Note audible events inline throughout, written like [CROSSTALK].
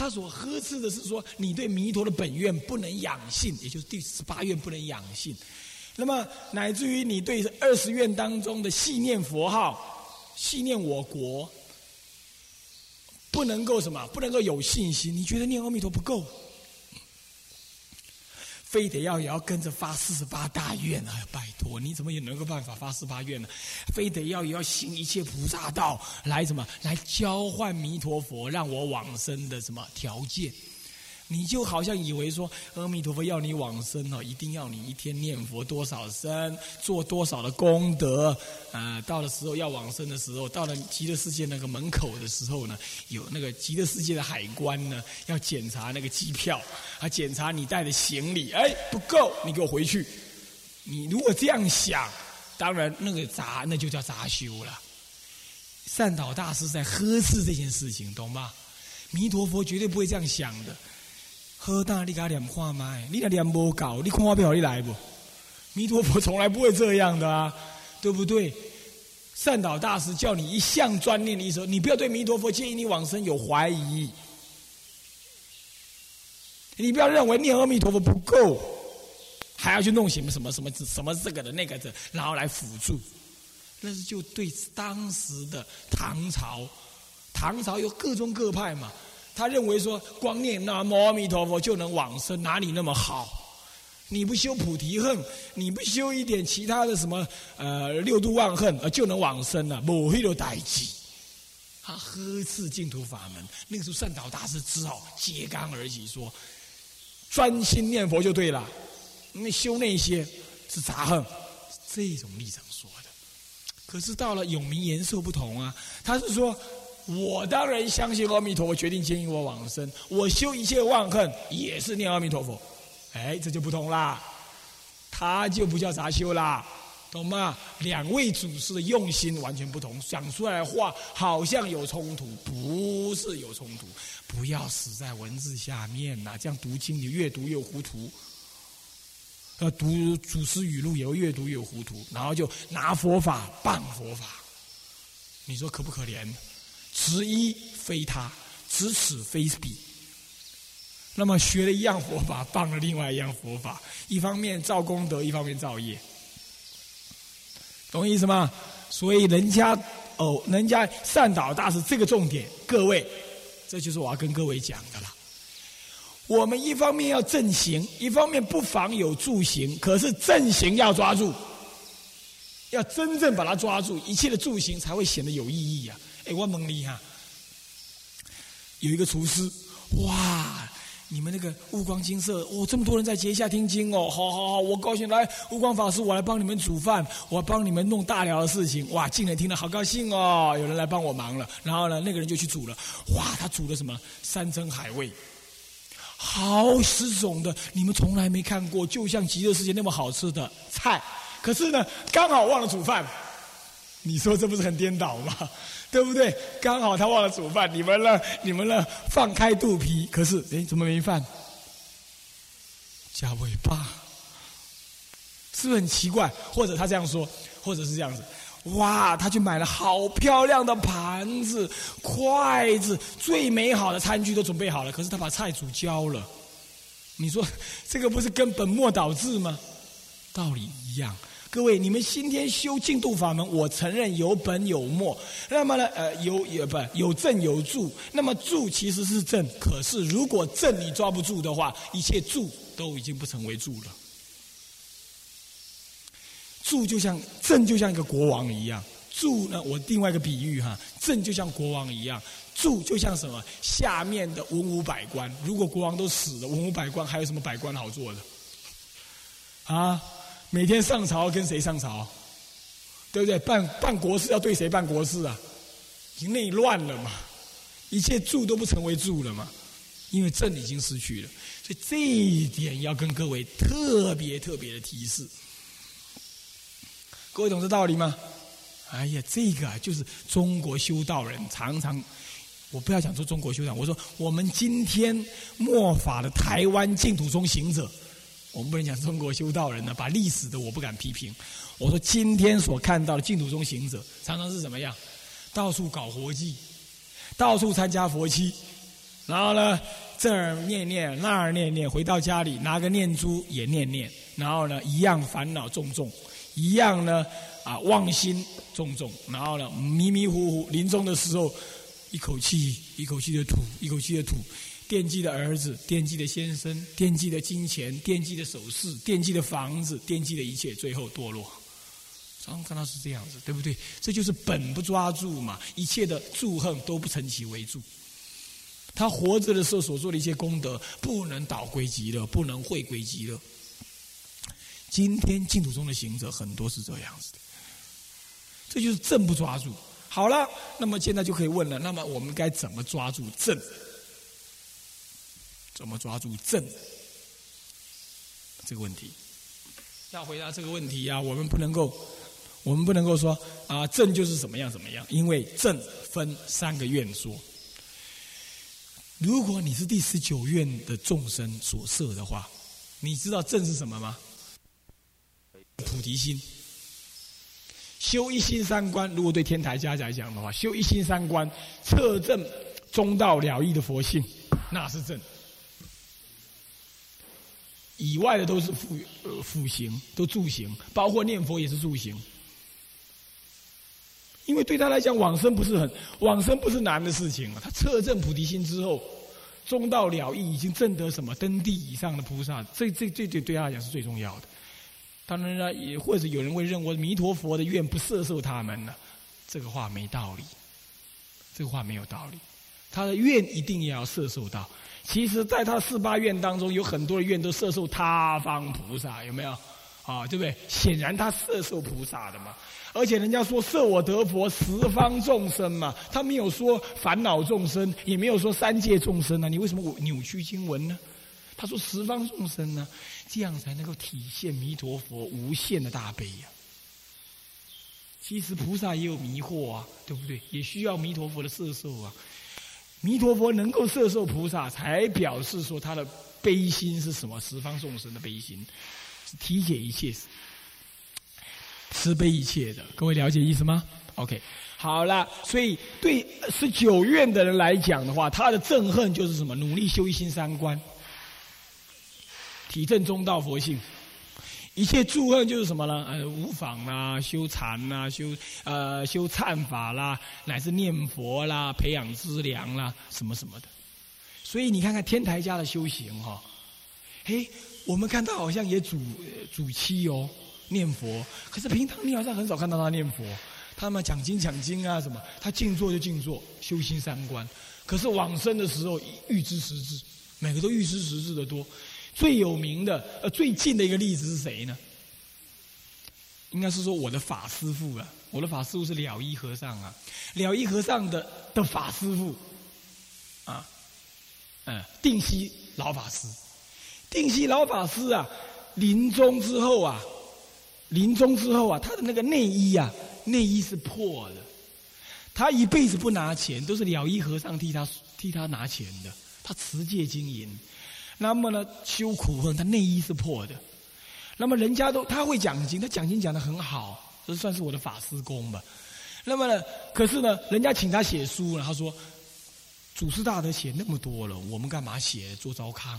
他所呵斥的是说，你对弥陀的本愿不能养性，也就是第十八愿不能养性。那么乃至于你对二十愿当中的系念佛号、系念我国，不能够什么？不能够有信心？你觉得念阿弥陀不够？非得要也要跟着发四十八大愿啊！拜托，你怎么也能够办法发四十八愿呢？非得要也要行一切菩萨道来什么？来交换弥陀佛让我往生的什么条件？你就好像以为说阿弥陀佛要你往生哦，一定要你一天念佛多少声，做多少的功德啊！到了时候要往生的时候，到了极乐世界那个门口的时候呢，有那个极乐世界的海关呢，要检查那个机票，啊，检查你带的行李，哎，不够，你给我回去。你如果这样想，当然那个杂那就叫杂修了。善导大师在呵斥这件事情，懂吗？弥陀佛绝对不会这样想的。喝大，你给他念看麦，你那念不搞，你看我票你来不？弥陀佛从来不会这样的啊，对不对？善导大师叫你一向专念一首，你不要对弥陀佛建议你往生有怀疑，你不要认为念阿弥陀佛不够，还要去弄什么什么什么什么这个的那个的，然后来辅助，那是就对当时的唐朝，唐朝有各宗各派嘛。他认为说，光念那阿弥陀佛就能往生，哪里那么好？你不修菩提恨，你不修一点其他的什么呃六度万恨，呃就能往生了？某一种代际，他呵斥净土法门。那个时候善导大师只好揭竿而起，说专心念佛就对了。那修那些是杂恨，这种立场说的。可是到了永明延寿不同啊，他是说。我当然相信阿弥陀佛，决定牵引我往生。我修一切万恨，也是念阿弥陀佛。哎，这就不同啦，他就不叫杂修啦，懂吗？两位祖师的用心完全不同，讲出来的话好像有冲突，不是有冲突。不要死在文字下面呐，这样读经你越读越糊涂。呃读祖师语录也会越读越糊涂，然后就拿佛法谤佛法，你说可不可怜？执一非他，执此非彼。那么学了一样佛法，放了另外一样佛法，一方面造功德，一方面造业，懂意思吗？所以人家哦，人家善导大师这个重点，各位，这就是我要跟各位讲的了。我们一方面要正行，一方面不妨有助行，可是正行要抓住，要真正把它抓住，一切的助行才会显得有意义呀。哎，我问你哈，有一个厨师，哇，你们那个悟光金色，哦，这么多人在节下听经哦，好好好，我高兴来，悟光法师，我来帮你们煮饭，我帮你们弄大寮的事情，哇，进来听了好高兴哦，有人来帮我忙了，然后呢，那个人就去煮了，哇，他煮的什么？山珍海味，好十种的，你们从来没看过，就像极乐世界那么好吃的菜，可是呢，刚好忘了煮饭，你说这不是很颠倒吗？[LAUGHS] 对不对？刚好他忘了煮饭，你们呢？你们呢？放开肚皮，可是哎，怎么没饭？加尾巴，是不是很奇怪？或者他这样说，或者是这样子，哇，他去买了好漂亮的盘子、筷子，最美好的餐具都准备好了，可是他把菜煮焦了。你说这个不是跟本末倒置吗？道理一样。各位，你们今天修净土法门，我承认有本有末。那么呢，呃，有也不有正有助。那么助其实是正，可是如果正你抓不住的话，一切助都已经不成为助了。助就像正就像一个国王一样，助呢，我另外一个比喻哈，正就像国王一样，助就像什么？下面的文武百官，如果国王都死了，文武百官还有什么百官好做的？啊？每天上朝跟谁上朝，对不对？办办国事要对谁办国事啊？已经内乱了嘛，一切住都不成为住了嘛，因为朕已经失去了，所以这一点要跟各位特别特别的提示。各位懂这道理吗？哎呀，这个，就是中国修道人常常，我不要讲说中国修道，我说我们今天末法的台湾净土中行者。我们不能讲中国修道人呢，把历史的我不敢批评。我说今天所看到的净土中行者，常常是怎么样？到处搞活计，到处参加佛七，然后呢，这儿念念，那儿念念，回到家里拿个念珠也念念，然后呢，一样烦恼重重，一样呢，啊，妄心重重，然后呢，迷迷糊糊，临终的时候，一口气一口气的吐，一口气的吐，惦记的儿子，惦记的先生，惦记的金钱，惦记的首饰，惦记的房子，惦记的一切，最后堕落。常看到是这样子，对不对？这就是本不抓住嘛，一切的祝恨都不成其为助。他活着的时候所做的一些功德，不能导归极乐，不能会归极乐。今天净土中的行者很多是这样子的，这就是正不抓住。好了，那么现在就可以问了，那么我们该怎么抓住正？怎么抓住正？这个问题，要回答这个问题呀，我们不能够。我们不能够说啊，正就是怎么样怎么样，因为正分三个愿说。如果你是第十九愿的众生所设的话，你知道正是什么吗？菩提心，修一心三观。如果对天台家来讲的话，修一心三观，测正中道了义的佛性，那是正。以外的都是辅呃辅行，都助行，包括念佛也是助行。因为对他来讲，往生不是很往生不是难的事情啊。他测证菩提心之后，中道了义，已经证得什么登地以上的菩萨，这这这对对他来讲是最重要的。当然了，也或者有人会认为弥陀佛的愿不摄受他们呢，这个话没道理，这个话没有道理。他的愿一定要摄受到。其实，在他四八愿当中，有很多的愿都摄受他方菩萨，有没有？啊，对不对？显然他摄受菩萨的嘛。而且人家说摄我得佛十方众生嘛，他没有说烦恼众生，也没有说三界众生啊。你为什么扭曲经文呢？他说十方众生呢，这样才能够体现弥陀佛无限的大悲呀。其实菩萨也有迷惑啊，对不对？也需要弥陀佛的摄受啊。弥陀佛能够摄受菩萨，才表示说他的悲心是什么？十方众生的悲心，是体解一切。慈悲一切的，各位了解意思吗？OK，好了，所以对十九愿的人来讲的话，他的憎恨就是什么？努力修一心三观，体证中道佛性。一切祝恨就是什么呢？呃，无妨啦，修禅啦，修呃修忏法啦，乃至念佛啦，培养资粮啦，什么什么的。所以你看看天台家的修行哈，嘿，我们看他好像也主主七哦。念佛，可是平常你好像很少看到他念佛。他们讲经讲经啊什么，他静坐就静坐，修心三观。可是往生的时候预知实质，每个都预知实质的多。最有名的呃最近的一个例子是谁呢？应该是说我的法师父啊，我的法师父是了一和尚啊，了一和尚的的法师父啊，嗯，定西老法师，定西老法师啊，临终之后啊。临终之后啊，他的那个内衣啊，内衣是破的。他一辈子不拿钱，都是了一和尚替他替他拿钱的。他持戒经营，那么呢，修苦恨，他内衣是破的。那么人家都他会讲经，他讲经讲的很好，这算是我的法师功吧。那么呢，可是呢，人家请他写书呢，他说：“祖师大德写那么多了，我们干嘛写？做糟糠？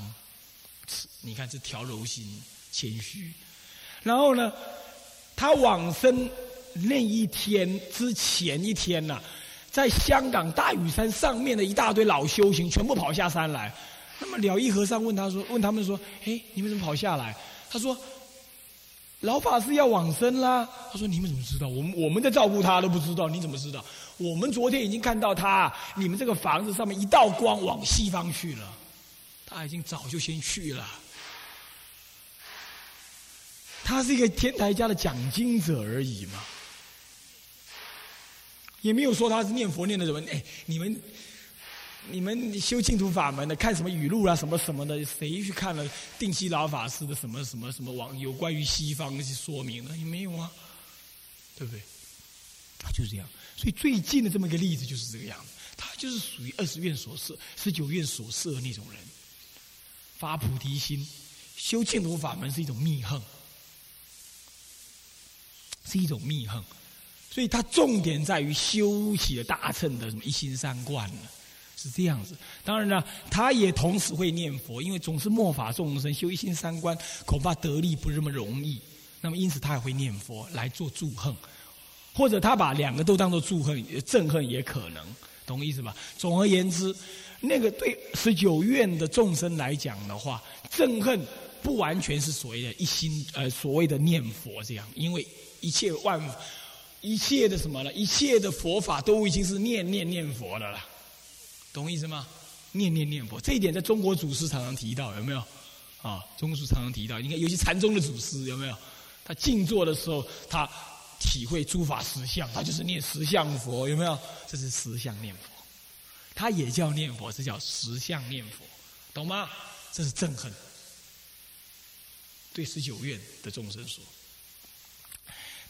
你看这调柔心，谦虚。然后呢？”他往生那一天之前一天呐，在香港大屿山上面的一大堆老修行全部跑下山来。那么了义和尚问他说：“问他们说，哎，你们怎么跑下来？”他说：“老法师要往生啦。”他说：“你们怎么知道？我们我们在照顾他都不知道，你怎么知道？我们昨天已经看到他，你们这个房子上面一道光往西方去了，他已经早就先去了。”他是一个天台家的讲经者而已嘛，也没有说他是念佛念的什么。哎，你们你们修净土法门的，看什么语录啊，什么什么的，谁去看了定西老法师的什么什么什么网有关于西方那些说明呢？也没有啊，对不对？他就是这样。所以最近的这么一个例子就是这个样子，他就是属于二十愿所设、十九愿所设的那种人，发菩提心，修净土法门是一种密恨。是一种密恨，所以它重点在于修起了大乘的什么一心三观呢？是这样子。当然了，他也同时会念佛，因为总是末法众生修一心三观，恐怕得力不是那么容易。那么因此他也会念佛来做祝贺，或者他把两个都当做祝贺、憎恨也可能，懂我意思吧？总而言之，那个对十九愿的众生来讲的话，憎恨不完全是所谓的一心呃所谓的念佛这样，因为一切万一切的什么呢？一切的佛法都已经是念念念佛的了，懂我意思吗？念念念佛这一点在中国祖师常常提到，有没有？啊，中国祖师常常提到，你看尤其禅宗的祖师有没有？他静坐的时候，他体会诸法实相，他就是念实相佛，有没有？这是实相念佛，他也叫念佛，这叫实相念佛，懂吗？这是憎恨，对十九愿的众生说。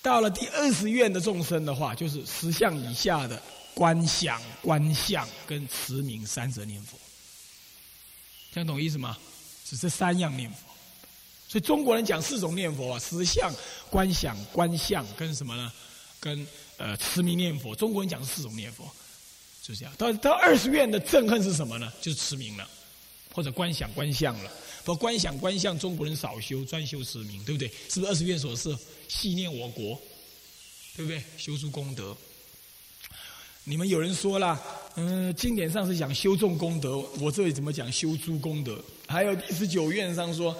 到了第二十愿的众生的话，就是十相以下的观想、观相跟持名三者念佛，这样懂意思吗？只是三样念佛。所以中国人讲四种念佛啊，实相、观想、观相跟什么呢？跟呃持名念佛。中国人讲四种念佛，就这样。到到二十愿的憎恨是什么呢？就是持名了，或者观想、观相了。不观想、观相，中国人少修，专修持名，对不对？是不是二十愿所示？系念我国，对不对？修诸功德。你们有人说了，嗯，经典上是讲修众功德，我这里怎么讲修诸功德？还有第十九愿上说。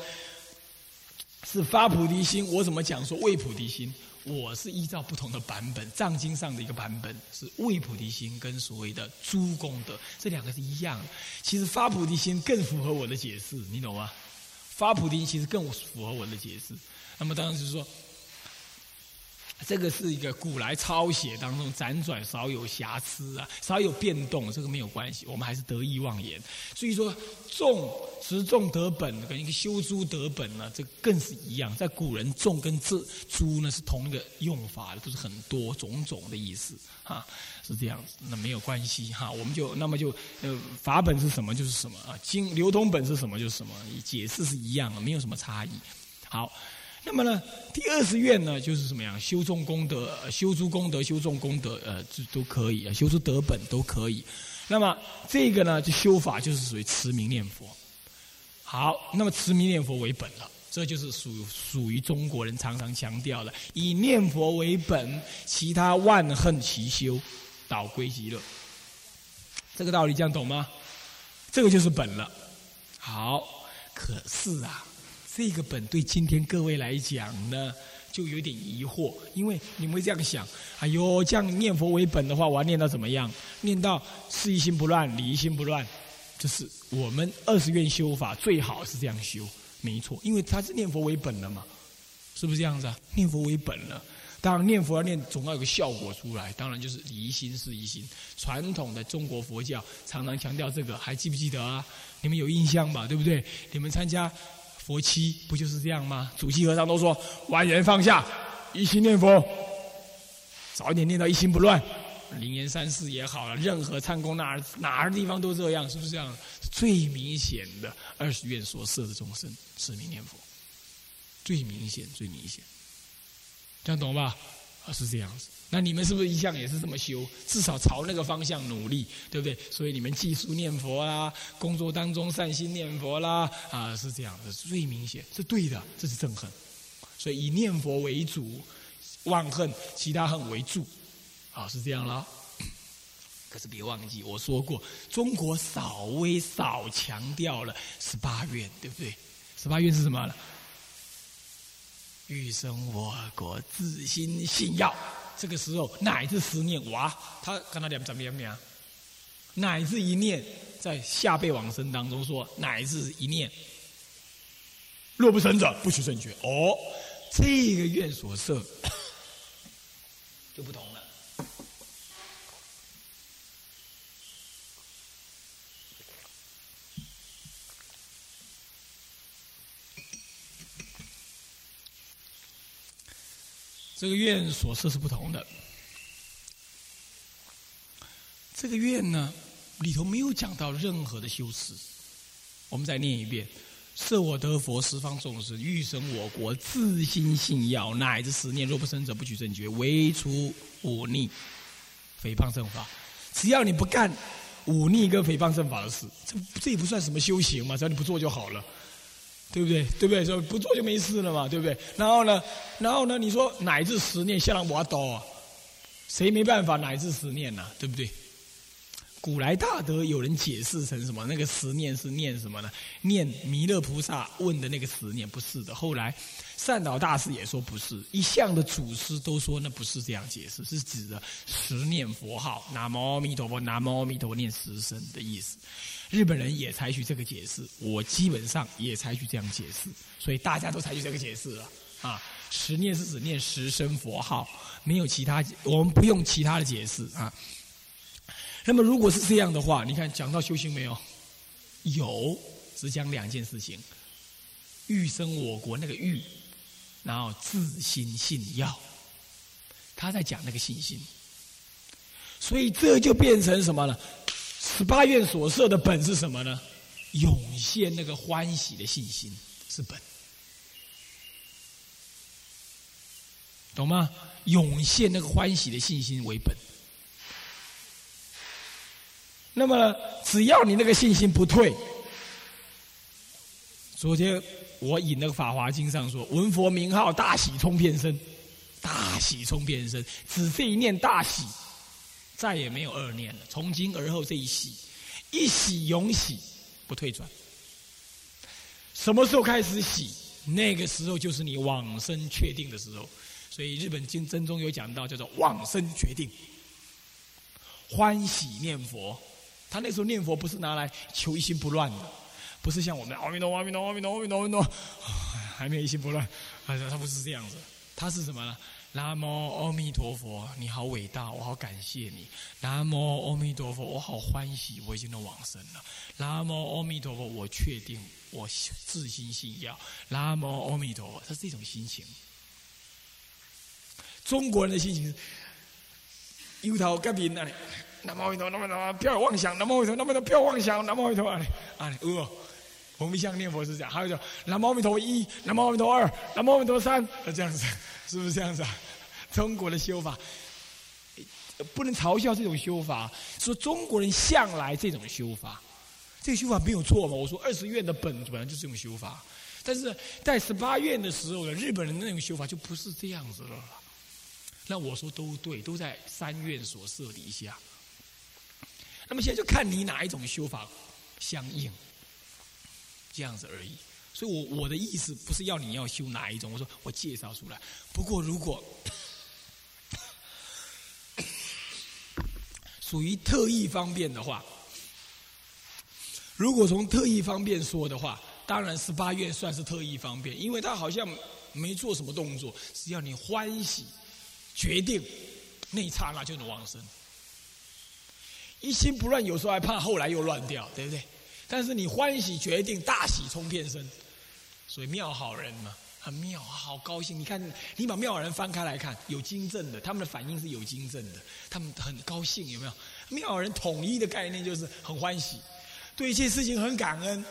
是发菩提心，我怎么讲说为菩提心？我是依照不同的版本，藏经上的一个版本是为菩提心，跟所谓的诸功德这两个是一样的。其实发菩提心更符合我的解释，你懂吗？发菩提心其实更符合我的解释。那么当然就是说。这个是一个古来抄写当中辗转少有瑕疵啊，少有变动，这个没有关系，我们还是得意忘言。所以说，种持种得本跟一个修诸得本呢，这更是一样。在古人种跟这诸呢是同一个用法的，都是很多种种的意思哈，是这样子。那没有关系哈，我们就那么就呃法本是什么就是什么啊，经流通本是什么就是什么，解释是一样的，没有什么差异。好。那么呢，第二十愿呢，就是什么样？修众功德，修诸功德，修众功德，呃，这都可以啊，修出德本都可以。那么这个呢，就修法就是属于持名念佛。好，那么持名念佛为本了，这就是属属于中国人常常强调的，以念佛为本，其他万恨齐修，导归极乐。这个道理这样懂吗？这个就是本了。好，可是啊。这个本对今天各位来讲呢，就有点疑惑，因为你们会这样想：哎呦，这样念佛为本的话，我要念到怎么样？念到事一心不乱，理一心不乱，就是我们二十愿修法最好是这样修，没错，因为他是念佛为本了嘛，是不是这样子啊？念佛为本了，当然念佛要念，总要有个效果出来，当然就是理一心事一心。传统的中国佛教常常强调这个，还记不记得啊？你们有印象吧？对不对？你们参加。佛七不就是这样吗？主席和尚都说：“万缘放下，一心念佛，早一点念到一心不乱。”灵岩三寺也好了，任何参公哪儿哪儿地方都这样，是不是这样？最明显的二十愿所摄的众生，持名念佛，最明显，最明显，这样懂吧？啊，是这样子。那你们是不是一向也是这么修？至少朝那个方向努力，对不对？所以你们技术念佛啦，工作当中善心念佛啦，啊，是这样的，最明显，是对的，这是憎恨。所以以念佛为主，忘恨，其他恨为助，啊，是这样了。可是别忘记我说过，中国稍微少强调了十八愿，对不对？十八愿是什么呢？欲生我国，自心信要。这个时候乃至十念，哇，他看他两怎么样样？乃至一念，在下辈往生当中说，乃至一念，若不成者，不取正觉。哦，这个愿所设 [COUGHS] 就不同了。这个愿所设是不同的。这个愿呢，里头没有讲到任何的修持。我们再念一遍：设我得佛，十方众生欲生我国，自心信要，乃至十念，若不生者，不取正觉，唯除忤逆，诽谤正法。只要你不干忤逆跟诽谤正法的事，这这也不算什么修行嘛，只要你不做就好了，对不对？对不对？说不做就没事了嘛，对不对？然后呢，然后呢，你说乃至十念，下人我刀，谁没办法乃至十念呢？对不对？古来大德有人解释成什么？那个十念是念什么呢？念弥勒菩萨问的那个十念不是的。后来善导大师也说不是，一向的祖师都说那不是这样解释，是指的十念佛号，南无阿弥陀佛，南无阿弥陀佛念十声的意思。日本人也采取这个解释，我基本上也采取这样解释，所以大家都采取这个解释了啊。十念是指念十声佛号，没有其他，我们不用其他的解释啊。那么如果是这样的话，你看讲到修行没有？有，只讲两件事情：欲生我国那个欲，然后自心信要。他在讲那个信心，所以这就变成什么了？十八愿所设的本是什么呢？涌现那个欢喜的信心是本，懂吗？涌现那个欢喜的信心为本。那么，只要你那个信心不退，昨天我引那个《法华经》上说：“闻佛名号，大喜冲遍身，大喜冲遍身。”只这一念大喜，再也没有二念了。从今而后，这一喜，一喜永喜，不退转。什么时候开始喜？那个时候就是你往生确定的时候。所以日本经真中有讲到，叫做往生决定，欢喜念佛。他那时候念佛不是拿来求一心不乱的，不是像我们阿弥陀佛阿弥陀阿弥陀阿弥陀，还没有一心不乱，他他不是这样子，他是什么呢？南无阿弥陀佛，你好伟大，我好感谢你。南无阿弥陀佛，我好欢喜，我已经能往生了。南无阿弥陀佛，我确定我自心信要。南无阿弥陀佛，他是这种心情。中国人的心情是油头革面那里。南无阿弥陀，南无阿弥陀，不要妄想。南无阿弥陀，南无阿弥陀，不要妄想。南无阿弥陀，啊，啊，呃，我们像念佛是这样，还有叫南无阿弥陀一，南无阿弥陀二，南无阿弥陀三，这样子，是不是这样子啊？中国的修法不能嘲笑这种修法，说中国人向来这种修法，这个修法没有错嘛？我说二十愿的本本来就是这种修法，但是在十八愿的时候呢，日本人的那种修法就不是这样子了。那我说都对，都在三愿所设底下。那么现在就看你哪一种修法相应，这样子而已。所以，我我的意思不是要你要修哪一种，我说我介绍出来。不过，如果 [COUGHS] 属于特异方便的话，如果从特异方便说的话，当然十八愿算是特异方便，因为他好像没做什么动作，只要你欢喜决定，那一刹那就能往生。一心不乱，有时候还怕后来又乱掉，对不对？但是你欢喜决定，大喜冲天身，所以妙好人嘛，很妙，好高兴。你看，你把妙好人翻开来看，有经证的，他们的反应是有经证的，他们很高兴，有没有？妙好人统一的概念就是很欢喜，对一切事情很感恩，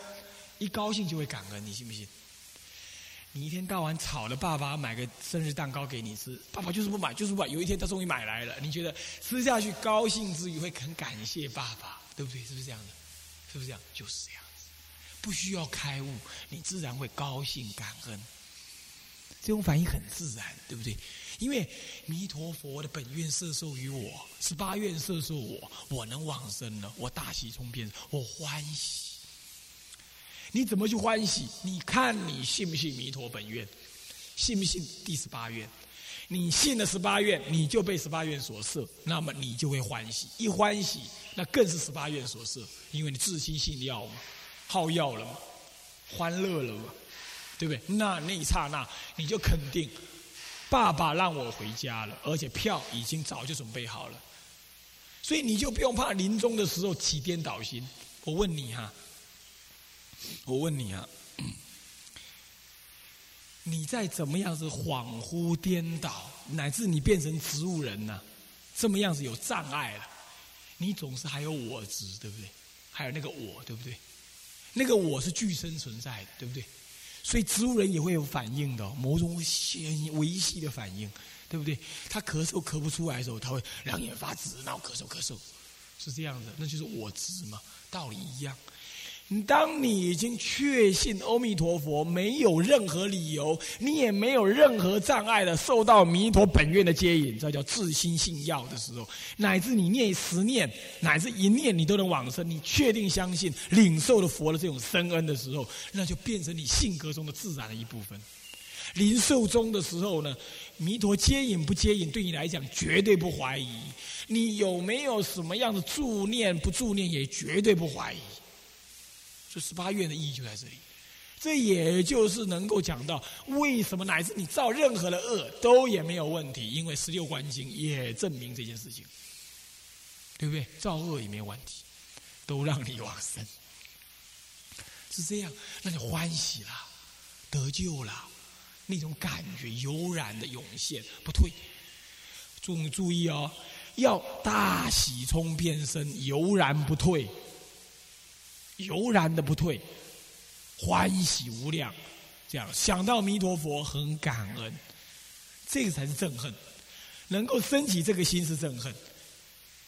一高兴就会感恩，你信不信？你一天到晚吵了爸爸买个生日蛋糕给你吃，爸爸就是不买，就是不买。有一天他终于买来了，你觉得吃下去高兴之余会很感谢爸爸，对不对？是不是这样的？是不是这样？就是这样子，不需要开悟，你自然会高兴感恩。这种反应很自然，对不对？因为弥陀佛的本愿摄受于我，十八愿摄受我，我能往生了，我大喜冲天，我欢喜。你怎么去欢喜？你看你信不信弥陀本愿？信不信第十八愿？你信了十八愿，你就被十八愿所摄，那么你就会欢喜。一欢喜，那更是十八愿所摄，因为你自心信要嘛，好要了嘛，欢乐了嘛，对不对？那那一刹那，你就肯定，爸爸让我回家了，而且票已经早就准备好了，所以你就不用怕临终的时候起颠倒心。我问你哈。我问你啊，[CLEARS THROAT] 你在怎么样子恍惚颠倒，乃至你变成植物人呢？这么样子有障碍了，你总是还有我执，对不对？还有那个我，对不对？那个我是具身存在的，对不对？所以植物人也会有反应的，某种微微细的反应，对不对？他咳嗽咳不出来的时候，他会两眼发直，然后咳嗽咳嗽，是这样的，那就是我执嘛，道理一样。当你已经确信阿弥陀佛没有任何理由，你也没有任何障碍的受到弥陀本愿的接引，这叫自心信要的时候，乃至你念十念，乃至一念你都能往生，你确定相信领受了佛的这种深恩的时候，那就变成你性格中的自然的一部分。临寿终的时候呢，弥陀接引不接引，对你来讲绝对不怀疑。你有没有什么样的助念不助念，也绝对不怀疑。这十八愿的意义就在这里，这也就是能够讲到为什么乃至你造任何的恶都也没有问题，因为十六观经也证明这件事情，对不对？造恶也没有问题，都让你往生，是这样，那就欢喜了，得救了，那种感觉悠然的涌现，不退。注注意哦，要大喜冲变身，悠然不退。悠然的不退，欢喜无量，这样想到弥陀佛很感恩，这个才是憎恨，能够升起这个心是憎恨，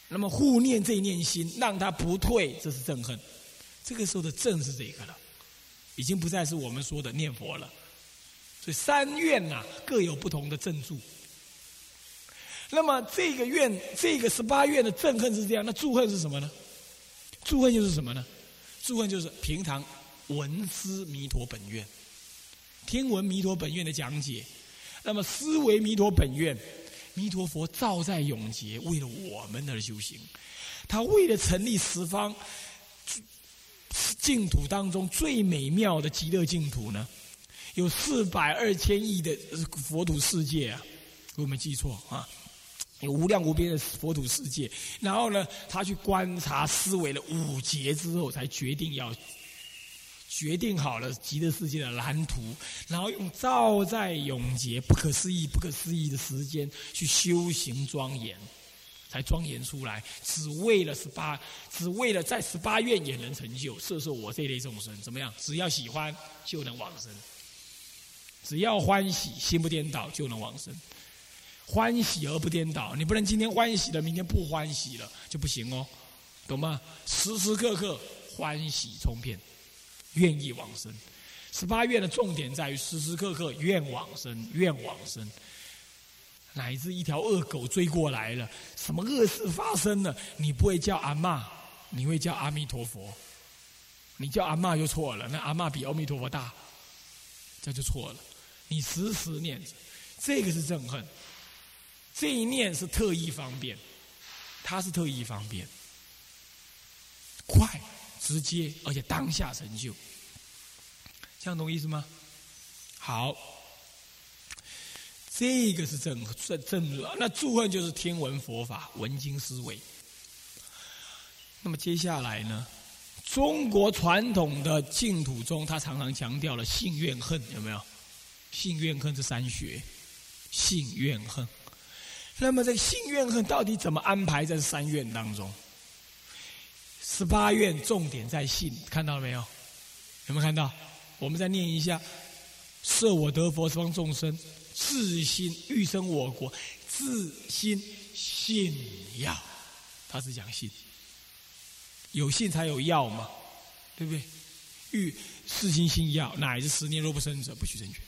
那么护念这一念心，让他不退，这是憎恨，这个时候的正是这个了，已经不再是我们说的念佛了，所以三愿呐各有不同的正助，那么这个愿，这个十八愿的憎恨是这样，那祝恨是什么呢？祝恨又是什么呢？诸问就是平常闻思弥陀本愿，听闻弥陀本愿的讲解，那么思维弥陀本愿，弥陀佛照在永劫，为了我们而修行。他为了成立十方净土当中最美妙的极乐净土呢，有四百二千亿的佛土世界啊，我没记错啊。无量无边的佛土世界，然后呢，他去观察思维了五劫之后，才决定要决定好了极乐世界的蓝图，然后用照在永劫不可思议、不可思议的时间去修行庄严，才庄严出来，只为了十八，只为了在十八愿也能成就，摄受我这类众生，怎么样？只要喜欢就能往生，只要欢喜，心不颠倒就能往生。欢喜而不颠倒，你不能今天欢喜了，明天不欢喜了就不行哦，懂吗？时时刻刻欢喜冲遍，愿意往生。十八愿的重点在于时时刻刻愿往生，愿往生。乃至一条恶狗追过来了，什么恶事发生了，你不会叫阿妈，你会叫阿弥陀佛。你叫阿妈就错了，那阿妈比阿弥陀佛大，这就错了。你时时念着，这个是憎恨。这一念是特异方便，它是特异方便，快、直接，而且当下成就，这样懂意思吗？好，这个是正正正。那祝贺就是听闻佛法、闻经思维。那么接下来呢？中国传统的净土中，他常常强调了信、怨、恨，有没有？信、怨、恨这三学，信、怨、恨。那么这个信愿恨到底怎么安排在三愿当中？十八愿重点在信，看到了没有？有没有看到？我们再念一下：设我得佛方众生，自心欲生我国，自心信要。他是讲信，有信才有要嘛，对不对？欲自心信要，乃至十年若不生者，不许成全。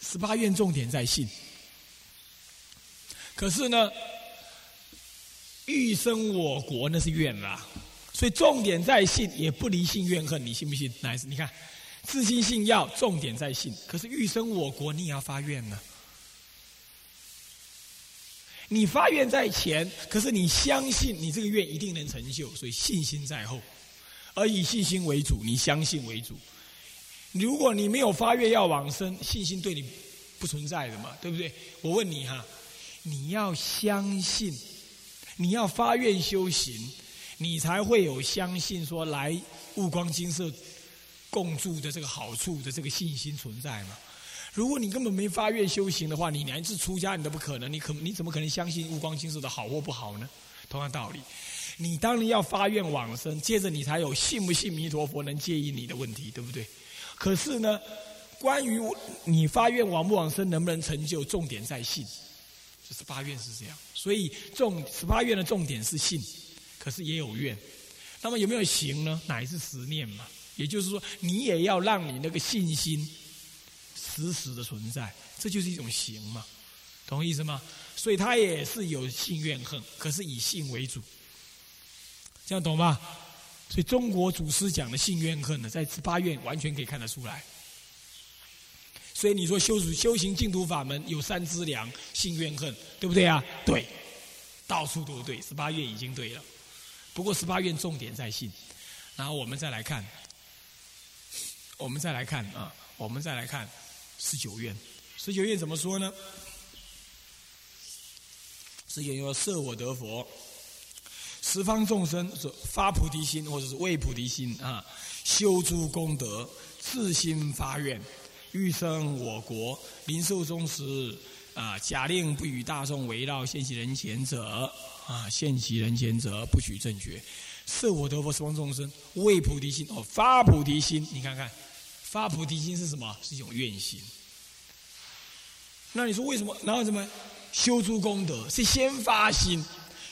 十八愿重点在信。可是呢，欲生我国那是怨啦，所以重点在信，也不离信怨恨，你信不信？乃是你看，自信信要，重点在信。可是欲生我国，你也要发愿呢。你发愿在前，可是你相信你这个愿一定能成就，所以信心在后，而以信心为主，你相信为主。如果你没有发愿要往生，信心对你不存在的嘛，对不对？我问你哈。你要相信，你要发愿修行，你才会有相信说来悟光金色共住的这个好处的这个信心存在嘛？如果你根本没发愿修行的话，你连是出家你都不可能，你可你怎么可能相信悟光金色的好或不好呢？同样道理，你当然要发愿往生，接着你才有信不信弥陀佛能介意你的问题，对不对？可是呢，关于你发愿往不往生能不能成就，重点在信。十八愿是这样，所以重十八愿的重点是信，可是也有愿。那么有没有行呢？乃是十念嘛。也就是说，你也要让你那个信心时时的存在，这就是一种行嘛，懂意思吗？所以他也是有信怨恨，可是以信为主，这样懂吗？所以中国祖师讲的信怨恨呢，在十八愿完全可以看得出来。所以你说修修行净土法门有三资粮，信怨恨，对不对啊？对，到处都对，十八愿已经对了。不过十八愿重点在信，然后我们再来看。我们再来看啊，我们再来看十九愿。十九愿怎么说呢？十九愿说：“设我得佛，十方众生是发菩提心，或者是为菩提心啊，修诸功德，自心发愿，欲生我国，临寿终时啊，假令不与大众围绕，现其人前者啊，现其人前者不许正觉，设我得佛，十方众生为菩提心哦，发菩提心，你看看。”发菩提心是什么？是一种愿心。那你说为什么？然后什么？修诸功德是先发心，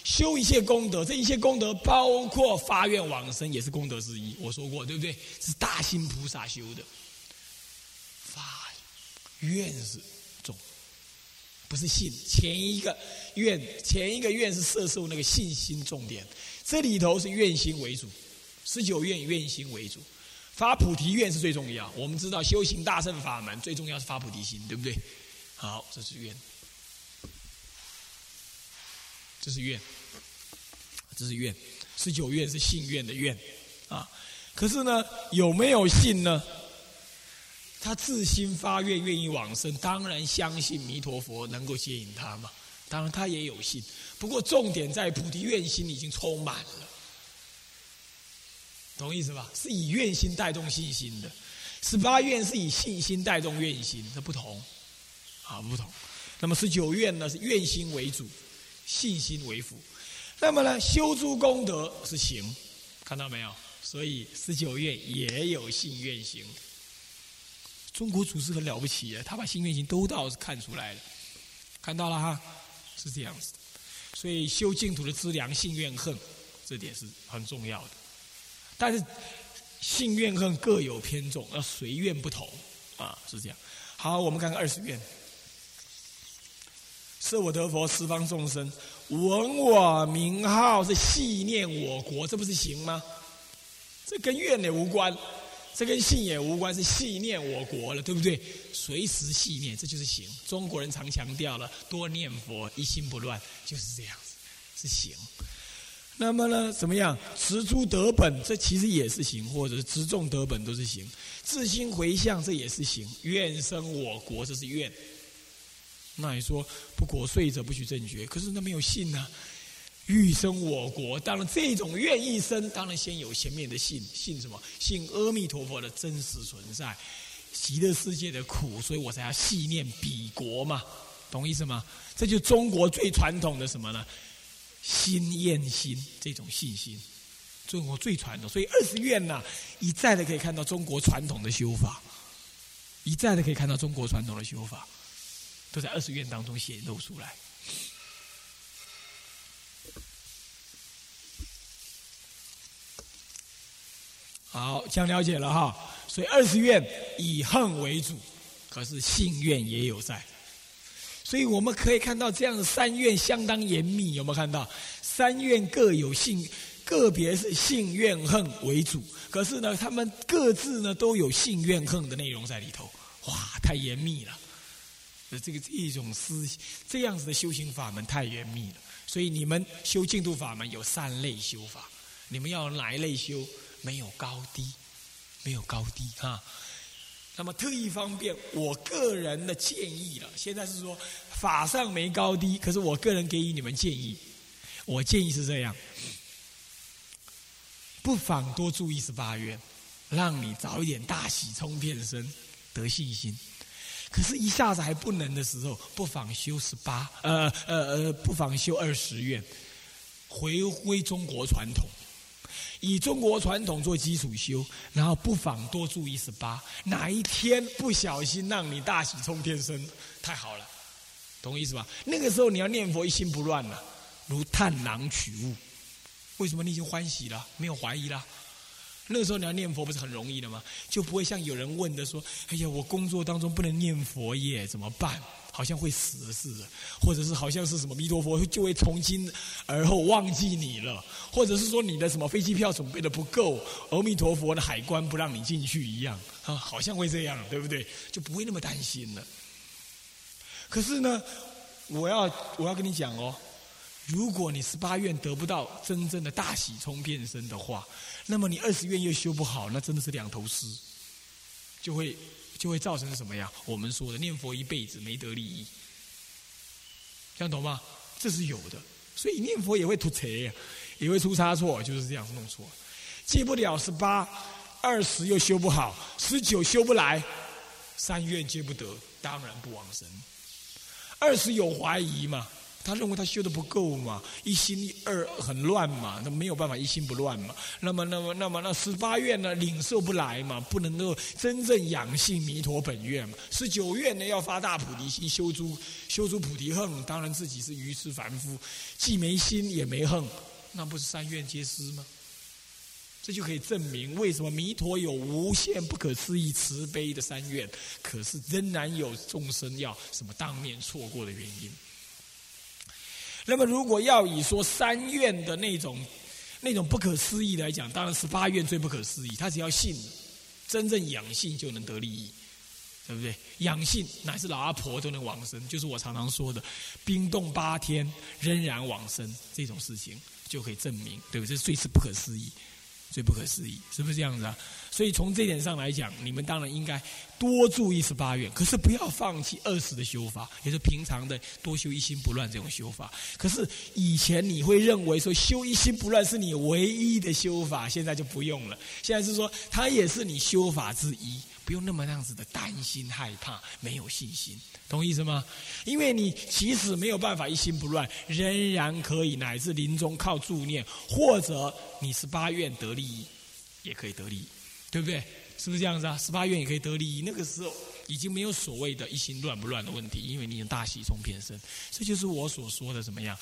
修一切功德，这一切功德包括发愿往生，也是功德之一。我说过，对不对？是大心菩萨修的。发愿是重，不是信。前一个愿，前一个愿是摄受那个信心重点，这里头是愿心为主，十九愿愿心为主。发菩提愿是最重要。我们知道修行大圣法门最重要是发菩提心，对不对？好，这是愿，这是愿，这是愿。十九愿是信愿的愿啊。可是呢，有没有信呢？他自心发愿，愿意往生，当然相信弥陀佛能够接引他嘛。当然他也有信，不过重点在菩提愿心已经充满了。懂意思吧？是以愿心带动信心的，十八愿是以信心带动愿心，这不同，啊不同。那么十九愿呢是愿心为主，信心为辅。那么呢修诸功德是行，看到没有？所以十九愿也有信愿行。中国祖师很了不起啊，他把心愿行都倒是看出来了，看到了哈，是这样子。所以修净土的资粮信愿恨，这点是很重要的。但是信愿恨各有偏重，要随愿不同啊，是这样。好，我们看看二十愿：设我得佛，十方众生闻我名号，是系念我国，这不是行吗？这跟愿也无关，这跟信也无关，是系念我国了，对不对？随时系念，这就是行。中国人常强调了，多念佛，一心不乱，就是这样子，是行。那么呢，怎么样？持诸德本，这其实也是行；或者是持众德本，都是行。自心回向，这也是行。愿生我国，这是愿。那你说不国税者不许正觉，可是那没有信呢？欲生我国，当然这种愿意生，当然先有前面的信，信什么？信阿弥陀佛的真实存在，极乐世界的苦，所以我才要细念彼国嘛，懂意思吗？这就中国最传统的什么呢？心验心这种信心，中国最传统，所以二十愿呐，一再的可以看到中国传统的修法，一再的可以看到中国传统的修法，都在二十愿当中显露出来。好，这样了解了哈。所以二十愿以恨为主，可是信愿也有在。所以我们可以看到，这样的三愿相当严密，有没有看到？三愿各有信，个别是信愿恨为主，可是呢，他们各自呢都有信愿恨的内容在里头。哇，太严密了！这个一种思这样子的修行法门太严密了。所以你们修净土法门有三类修法，你们要哪一类修？没有高低，没有高低哈。那么特意方便我个人的建议了。现在是说法上没高低，可是我个人给予你们建议。我建议是这样：不妨多注意十八愿，让你早一点大喜冲天身，得信心。可是，一下子还不能的时候，不妨修十八，呃呃呃，不妨修二十愿，回归中国传统。以中国传统做基础修，然后不妨多注意十八。哪一天不小心让你大喜冲天生，太好了，懂意思吧？那个时候你要念佛，一心不乱了，如探囊取物，为什么你已经欢喜了，没有怀疑了？那个时候你要念佛不是很容易的吗？就不会像有人问的说：“哎呀，我工作当中不能念佛耶，怎么办？好像会死似的，或者是好像是什么弥陀佛就会从今而后忘记你了，或者是说你的什么飞机票准备的不够，阿弥陀佛的海关不让你进去一样啊，好像会这样，对不对？就不会那么担心了。可是呢，我要我要跟你讲哦。”如果你十八愿得不到真正的大喜冲变身的话，那么你二十愿又修不好，那真的是两头失，就会就会造成什么呀？我们说的念佛一辈子没得利益，这样懂吗？这是有的，所以念佛也会突贼，也会出差错，就是这样弄错，戒不了十八，二十又修不好，十九修不来，三愿戒不得，当然不往生。二十有怀疑嘛？他认为他修的不够嘛，一心二很乱嘛，那没有办法一心不乱嘛。那么，那么，那么，那十八愿呢，领受不来嘛，不能够真正养性弥陀本愿嘛。十九愿呢，要发大菩提心，修诸修诸菩提恨，当然自己是愚痴凡夫，既没心也没恨，那不是三愿皆失吗？这就可以证明为什么弥陀有无限不可思议慈悲的三愿，可是仍然有众生要什么当面错过的原因。那么，如果要以说三愿的那种、那种不可思议来讲，当然是八愿最不可思议。他只要信，真正养性就能得利益，对不对？养性乃是老阿婆都能往生，就是我常常说的，冰冻八天仍然往生这种事情，就可以证明，对不对？这最是不可思议。最不可思议，是不是这样子啊？所以从这点上来讲，你们当然应该多注意十八愿，可是不要放弃二十的修法，也是平常的多修一心不乱这种修法。可是以前你会认为说修一心不乱是你唯一的修法，现在就不用了。现在是说它也是你修法之一。不用那么那样子的担心害怕，没有信心，懂意思吗？因为你即使没有办法一心不乱，仍然可以乃至临终靠助念，或者你十八愿得利益，也可以得利益，对不对？是不是这样子啊？十八愿也可以得利益，那个时候已经没有所谓的一心乱不乱的问题，因为你有大喜从偏生，这就是我所说的怎么样？